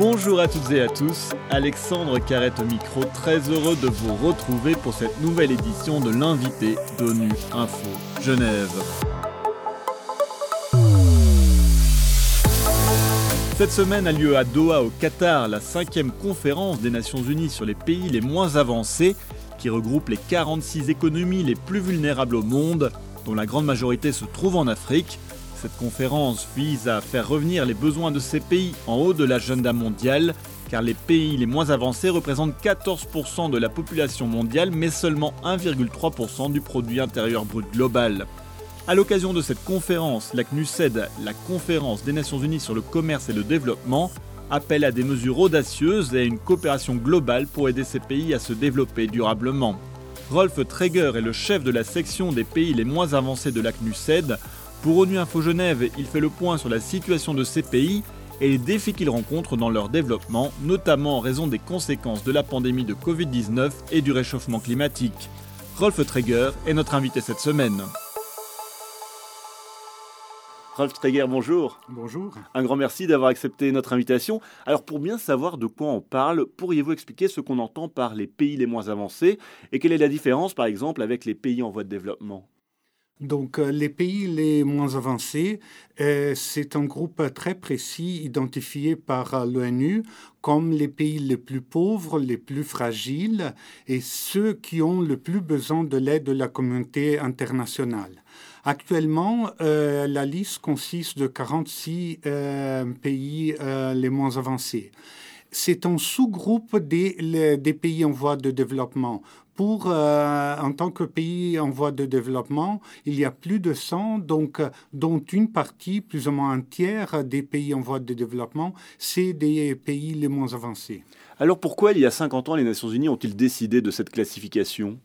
Bonjour à toutes et à tous, Alexandre Carrette au micro, très heureux de vous retrouver pour cette nouvelle édition de l'invité d'ONU Info Genève. Cette semaine a lieu à Doha au Qatar la cinquième conférence des Nations Unies sur les pays les moins avancés qui regroupe les 46 économies les plus vulnérables au monde, dont la grande majorité se trouve en Afrique. Cette conférence vise à faire revenir les besoins de ces pays en haut de l'agenda mondiale, car les pays les moins avancés représentent 14% de la population mondiale, mais seulement 1,3% du produit intérieur brut global. À l'occasion de cette conférence, la CNUSED, la conférence des Nations Unies sur le commerce et le développement, appelle à des mesures audacieuses et à une coopération globale pour aider ces pays à se développer durablement. Rolf Traeger est le chef de la section des pays les moins avancés de la CNUSED. Pour ONU Info Genève, il fait le point sur la situation de ces pays et les défis qu'ils rencontrent dans leur développement, notamment en raison des conséquences de la pandémie de Covid-19 et du réchauffement climatique. Rolf Traeger est notre invité cette semaine. Rolf Traeger, bonjour. Bonjour. Un grand merci d'avoir accepté notre invitation. Alors pour bien savoir de quoi on parle, pourriez-vous expliquer ce qu'on entend par les pays les moins avancés et quelle est la différence par exemple avec les pays en voie de développement? Donc, euh, les pays les moins avancés, euh, c'est un groupe très précis identifié par euh, l'ONU comme les pays les plus pauvres, les plus fragiles et ceux qui ont le plus besoin de l'aide de la communauté internationale. Actuellement, la liste consiste de 46 pays les moins avancés c'est un sous-groupe des, des, pays en voie de développement. Pour, euh, en tant que pays en voie de développement, il y a plus de 100, donc, dont une partie, plus ou moins un tiers des pays en voie de développement, c'est des pays les moins avancés. Alors pourquoi, il y a 50 ans, les Nations Unies ont-ils décidé de cette classification?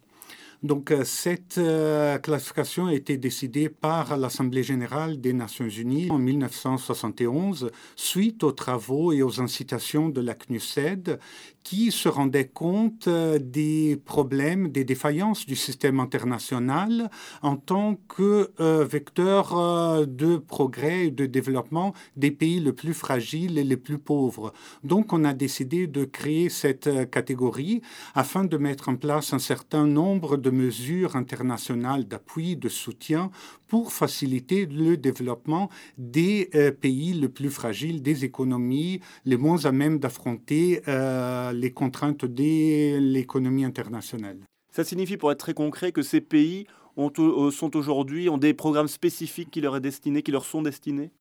Donc, euh, cette euh, classification a été décidée par l'Assemblée générale des Nations unies en 1971, suite aux travaux et aux incitations de la CNUSED, qui se rendait compte euh, des problèmes, des défaillances du système international en tant que vecteur de progrès et de développement des pays les plus fragiles et les plus pauvres. Donc, on a décidé de créer cette catégorie afin de mettre en place un certain nombre de mesures internationales d'appui, de soutien pour faciliter le développement des euh, pays les plus fragiles, des économies les moins à même d'affronter euh, les contraintes de l'économie internationale. Ça signifie, pour être très concret, que ces pays ont, sont aujourd'hui, ont des programmes spécifiques qui leur, est qui leur sont destinés?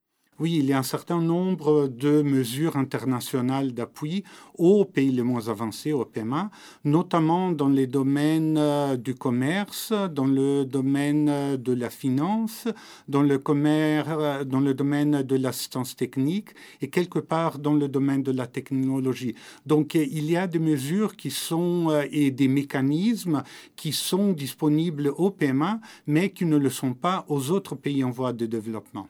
Oui, il y a un certain nombre de mesures internationales d'appui aux pays les moins avancés, au PMA, notamment dans les domaines euh, du commerce, dans le domaine euh, de la finance, dans le, commerce, euh, dans le domaine de l'assistance technique et quelque part dans le domaine de la technologie. Donc il y a des mesures qui sont et des mécanismes qui sont disponibles au PMA, mais qui ne le sont pas aux autres pays en voie de développement.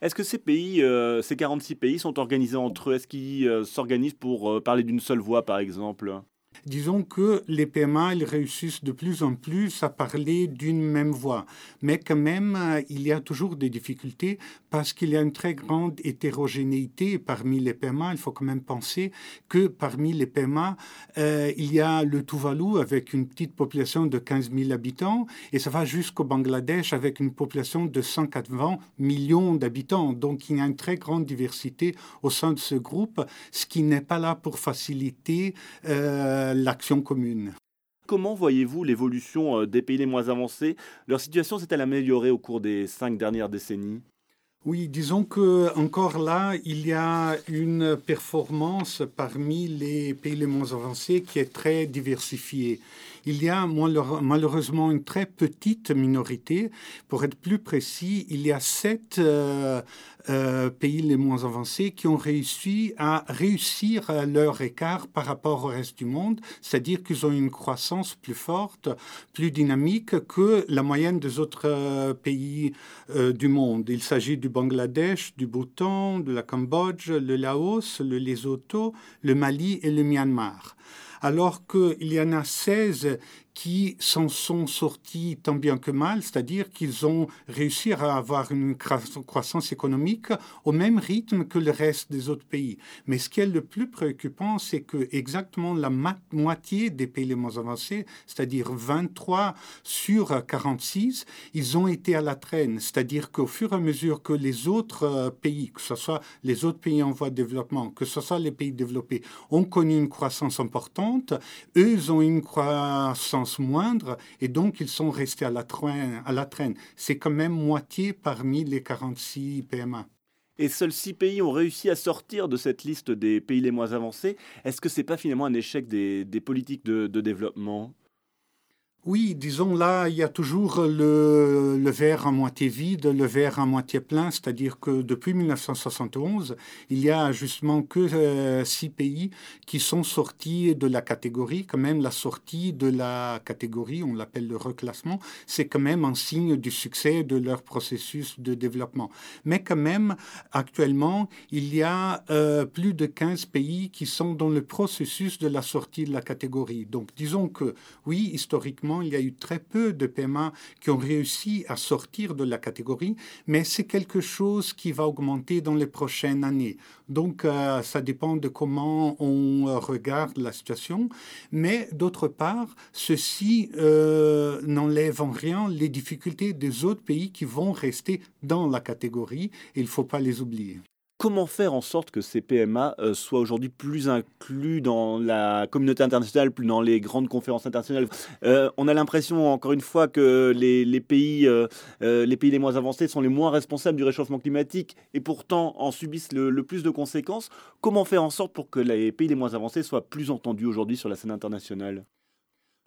Est-ce que ces pays, euh, ces 46 pays sont organisés entre eux? Est-ce qu'ils euh, s'organisent pour euh, parler d'une seule voix, par exemple? Disons que les PMA ils réussissent de plus en plus à parler d'une même voix, mais quand même, il y a toujours des difficultés parce qu'il y a une très grande hétérogénéité parmi les PMA. Il faut quand même penser que parmi les PMA, euh, il y a le Tuvalu avec une petite population de 15 000 habitants et ça va jusqu'au Bangladesh avec une population de 180 millions d'habitants. Donc il y a une très grande diversité au sein de ce groupe, ce qui n'est pas là pour faciliter. Euh, l'action commune. Comment voyez-vous l'évolution euh, des pays les moins avancés? Leur situation s'est-elle améliorée au cours des cinq dernières décennies? Oui, disons que encore là, il y a une performance parmi les pays les moins avancés qui est très diversifiée. Il y a malheureusement une très petite minorité. Pour être plus précis, il y a sept euh, euh, pays les moins avancés qui ont réussi à réussir leur écart par rapport au reste du monde, c'est-à-dire qu'ils ont une croissance plus forte, plus dynamique que la moyenne des autres euh, pays euh, du monde. Il s'agit du Bangladesh, du Bhoutan, de la Cambodge, le Laos, le Lesotho, le Mali et le Myanmar alors qu'il y en a 16 qui s'en sont sortis tant bien que mal, c'est-à-dire qu'ils ont réussi à avoir une croissance économique au même rythme que le reste des autres pays. Mais ce qui est le plus préoccupant, c'est que exactement la moitié des pays les moins avancés, c'est-à-dire 23 sur 46, ils ont été à la traîne. C'est-à-dire qu'au fur et à mesure que les autres euh, pays, que ce soit les autres pays en voie de développement, que ce soit les pays développés, ont connu une croissance importante, eux, ils ont une croissance moindre et donc ils sont restés à la traîne. C'est quand même moitié parmi les 46 PMA. Et seuls six pays ont réussi à sortir de cette liste des pays les moins avancés. Est-ce que ce n'est pas finalement un échec des, politiques de développement? Oui, disons là, il y a toujours le, le, verre à moitié vide, le verre à moitié plein, c'est-à-dire que depuis 1971, il y a justement que euh, six pays qui sont sortis de la catégorie. Quand même, la sortie de la catégorie, on l'appelle le reclassement, c'est quand même un signe du succès de leur processus de développement. Mais quand même, actuellement, il y a euh, plus de 15 pays qui sont dans le processus de la sortie de la catégorie. Donc, disons que oui, historiquement, il y a eu très peu de PMA qui ont réussi à sortir de la catégorie, mais c'est quelque chose qui va augmenter dans les prochaines années. Donc, euh, ça dépend de comment on regarde la situation. Mais d'autre part, ceci euh, n'enlève en rien les difficultés des autres pays qui vont rester dans la catégorie. Il ne faut pas les oublier comment faire en sorte que ces PMA euh, soient aujourd'hui plus inclus dans la communauté internationale, plus dans les grandes conférences internationales? Euh, On a l'impression, encore une fois, que les, pays, euh, les pays les moins avancés sont les moins responsables du réchauffement climatique et pourtant en subissent le plus de conséquences. Comment faire en sorte pour que les pays les moins avancés soient plus entendus aujourd'hui sur la scène internationale?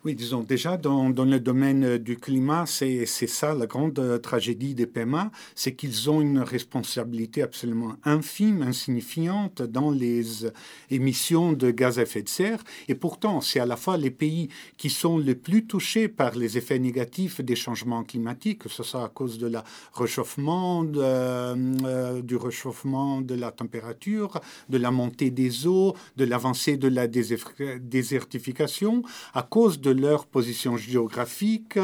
Oui, disons déjà dans, le domaine euh, du climat, c'est ça la grande euh, tragédie des PMA, c'est qu'ils ont une responsabilité absolument infime, insignifiante dans les euh, émissions de gaz à effet de serre. Et pourtant, c'est à la fois les pays qui sont les plus touchés par les effets négatifs des changements climatiques, que ce soit à cause de la réchauffement, du réchauffement de la température, de la montée des eaux, de l'avancée de la désertification, à cause de leur position géographique.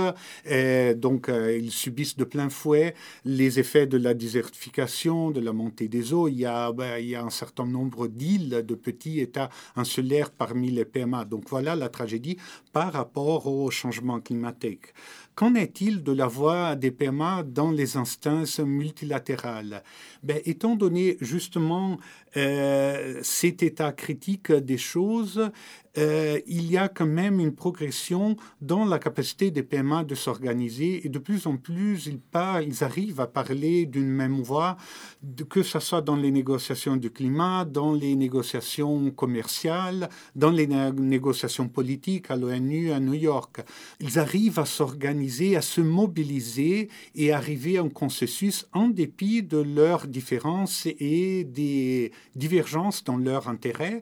Donc, euh, ils subissent de plein fouet les effets de la désertification, de la montée des eaux. Il y a, ben, un certain nombre d'îles, de petits États insulaires parmi les PMA. Donc, voilà la tragédie par rapport au changement climatique. Qu'en est-il de la voix des PMA dans les instances multilatérales? Ben, Étant donné justement euh, cet état critique des choses, euh, il y a quand même une progression dans la capacité des PMA de s'organiser et de plus en plus, ils, ils arrivent à parler d'une même voix, que ce soit dans les négociations du climat, dans les négociations commerciales, dans les négociations politiques à l'ONU, à New York. Ils arrivent à s'organiser, à se mobiliser et arriver à un consensus en dépit de leurs différences et des divergences dans leurs intérêts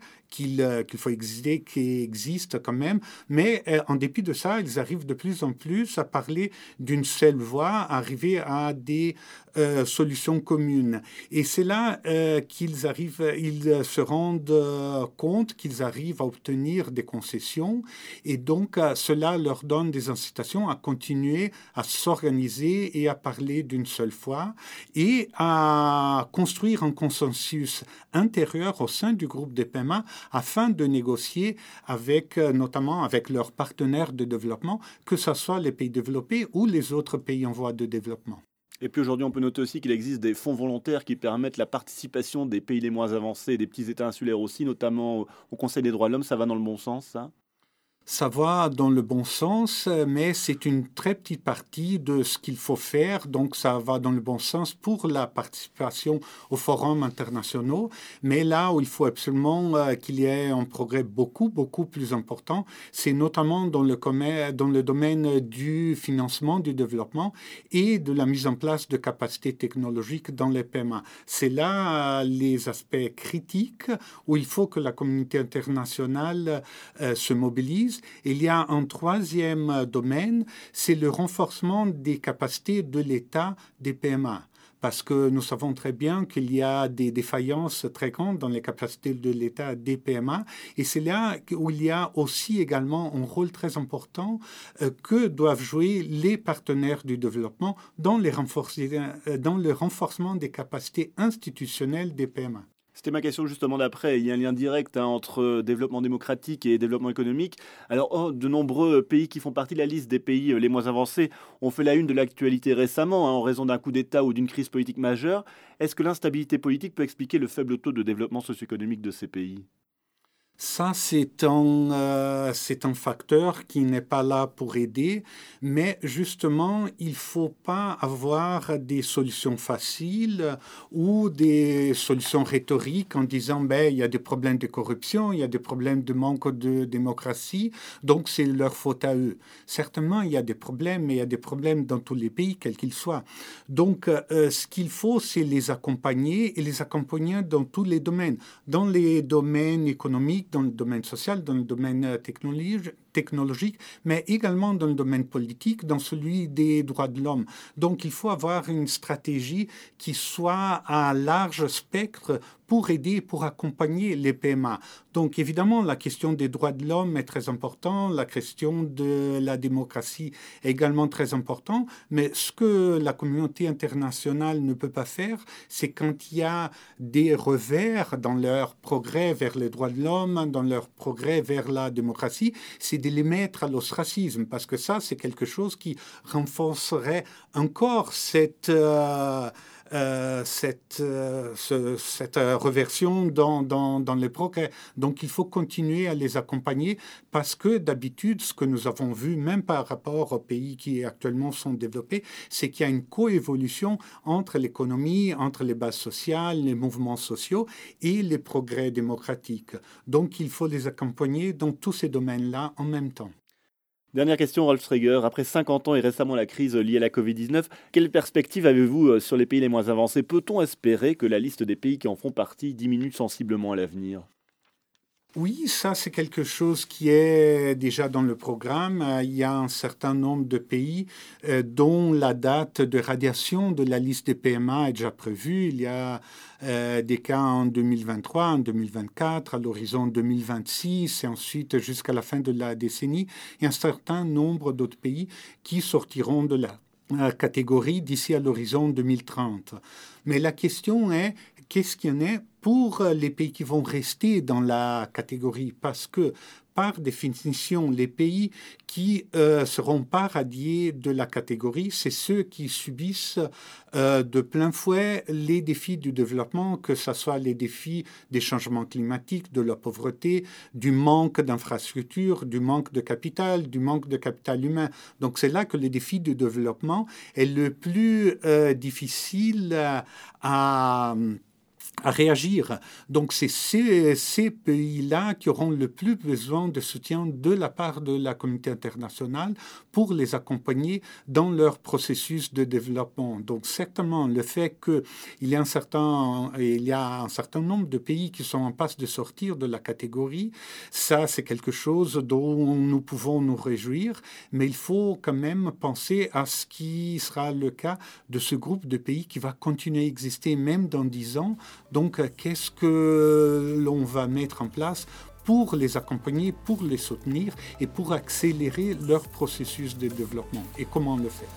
euh, qu'il faut exister, qui existe quand même. Mais euh, en dépit de ça, ils arrivent de plus en plus à parler d'une seule voix, arriver à des euh, solutions communes. Et c'est là qu'ils arrivent, ils se rendent compte qu'ils arrivent à obtenir des concessions. Et donc, cela leur donne des incitations à continuer à s'organiser et à parler d'une seule fois et à construire un consensus intérieur au sein du groupe des PMA afin de négocier avec, euh, notamment avec leurs partenaires de développement, que ce soit les pays développés ou les autres pays en voie de développement. Et puis aujourd'hui, on peut noter aussi qu'il existe des fonds volontaires qui permettent la participation des pays les moins avancés, des petits États insulaires aussi, notamment au Conseil des droits de l'homme. Ça va dans le bon sens, ça? Ça va dans le bon sens, mais c'est une très petite partie de ce qu'il faut faire. Donc, ça va dans le bon sens pour la participation aux forums internationaux. Mais là où il faut absolument euh, qu'il y ait un progrès beaucoup, beaucoup plus important, c'est notamment dans le, domaine du financement, du développement et de la mise en place de capacités technologiques dans les PMA. C'est là euh, les aspects critiques où il faut que la communauté internationale euh, se mobilise il y a un troisième domaine, c'est le renforcement des capacités de l'État des PMA. parce que nous savons très bien qu'il y a des défaillances très grandes dans les capacités de l'État des PMA, et c'est là où il y a aussi également un rôle très important euh, que doivent jouer les partenaires du développement dans, euh, dans le renforcement des capacités institutionnelles des PMA. C'était ma question justement d'après. Il y a un lien direct hein, entre développement démocratique et développement économique. Alors, oh, de nombreux pays qui font partie de la liste des pays euh, les moins avancés ont fait la une de l'actualité récemment hein, en raison d'un coup d'État ou d'une crise politique majeure. Est-ce que l'instabilité politique peut expliquer le faible taux de développement socio-économique de ces pays? Ça, c'est un, euh, un facteur qui n'est pas là pour aider, mais justement, il ne faut pas avoir des solutions faciles ou des solutions rhétoriques en disant, ben, il y a des problèmes de corruption, il y a des problèmes de manque de démocratie, donc c'est leur faute à eux. Certainement, il y a des problèmes, mais il y a des problèmes dans tous les pays, quels qu'ils soient. Donc, euh, ce qu'il faut, c'est les accompagner et les accompagner dans tous les domaines, dans les domaines économiques, dans le domaine social, dans le domaine euh, technologique, technologique, mais également dans le domaine politique, dans celui des droits de l'homme. Donc il faut avoir une stratégie qui soit à large spectre pour aider, pour accompagner les PMA. Donc évidemment, la question des droits de l'homme est très importante, la question de la démocratie est également très importante, mais ce que la communauté internationale ne peut pas faire, c'est quand il y a des revers dans leur progrès vers les droits de l'homme, dans leur progrès vers la démocratie, c'est de les mettre à l'ostracisme, parce que ça, c'est quelque chose qui renforcerait encore cette... Euh, euh, cette, euh, cette reversion dans, dans, dans, les progrès. Donc il faut continuer à les accompagner parce que d'habitude, ce que nous avons vu, même par rapport aux pays qui actuellement sont développés, c'est qu'il y a une coévolution entre l'économie, entre les bases sociales, les mouvements sociaux et les progrès démocratiques. Donc il faut les accompagner dans tous ces domaines-là en même temps. Dernière question, Rolf Strager. Après 50 ans et récemment la crise liée à la Covid-19, quelle perspective avez-vous euh, sur les pays les moins avancés? Peut-on espérer que la liste des pays qui en font partie diminue sensiblement à l'avenir? Oui, ça c'est quelque chose qui est déjà dans le programme. Il y a un certain nombre de pays euh, dont la date de radiation de la liste des PMA est déjà prévue. Il y a euh, des cas en 2023, en 2024, à l'horizon 2026 et ensuite jusqu'à la fin de la décennie. Il y a un certain nombre d'autres pays qui sortiront de la catégorie d'ici à l'horizon 2030. Mais la question est, qu'est-ce qu'il y en a pour les pays qui vont rester dans la catégorie? Parce que définition, les pays qui euh, seront pas radiés de la catégorie, c'est ceux qui subissent euh, de plein fouet les défis du développement, que ce soit les défis des changements climatiques, de la pauvreté, du manque d'infrastructures, du manque de capital, du manque de capital humain. Donc c'est là que le défi du développement est le plus euh, difficile à réagir. Donc c'est ces, pays-là qui auront le plus besoin de soutien de la part de la communauté internationale pour les accompagner dans leur processus de développement. Donc certainement le fait qu'il y y a un certain nombre de pays qui sont en passe de sortir de la catégorie, ça c'est quelque chose dont nous pouvons nous réjouir, mais il faut quand même penser à ce qui sera le cas de ce groupe de pays qui va continuer à exister même dans dix ans donc, qu'est-ce que l'on va mettre en place pour les accompagner, pour les soutenir et pour accélérer leur processus de développement? Et comment le faire?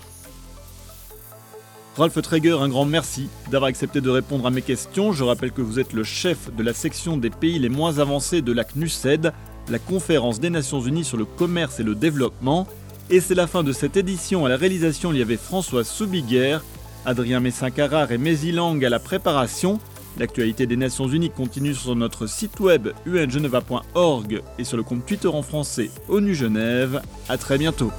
Ralph Traeger, un grand merci d'avoir accepté de répondre à mes questions. Je rappelle que vous êtes le chef de la section des pays les moins avancés de la CNUSED, la conférence des Nations Unies sur le commerce et le développement. Et c'est la fin de cette édition. À la réalisation, il y avait François Soubiguerre, Adrien Messin-Carrare et Mézilang à la préparation. L'actualité des Nations Unies continue sur notre site web ungeneva.org et sur le compte Twitter en français ONU Genève. A très bientôt.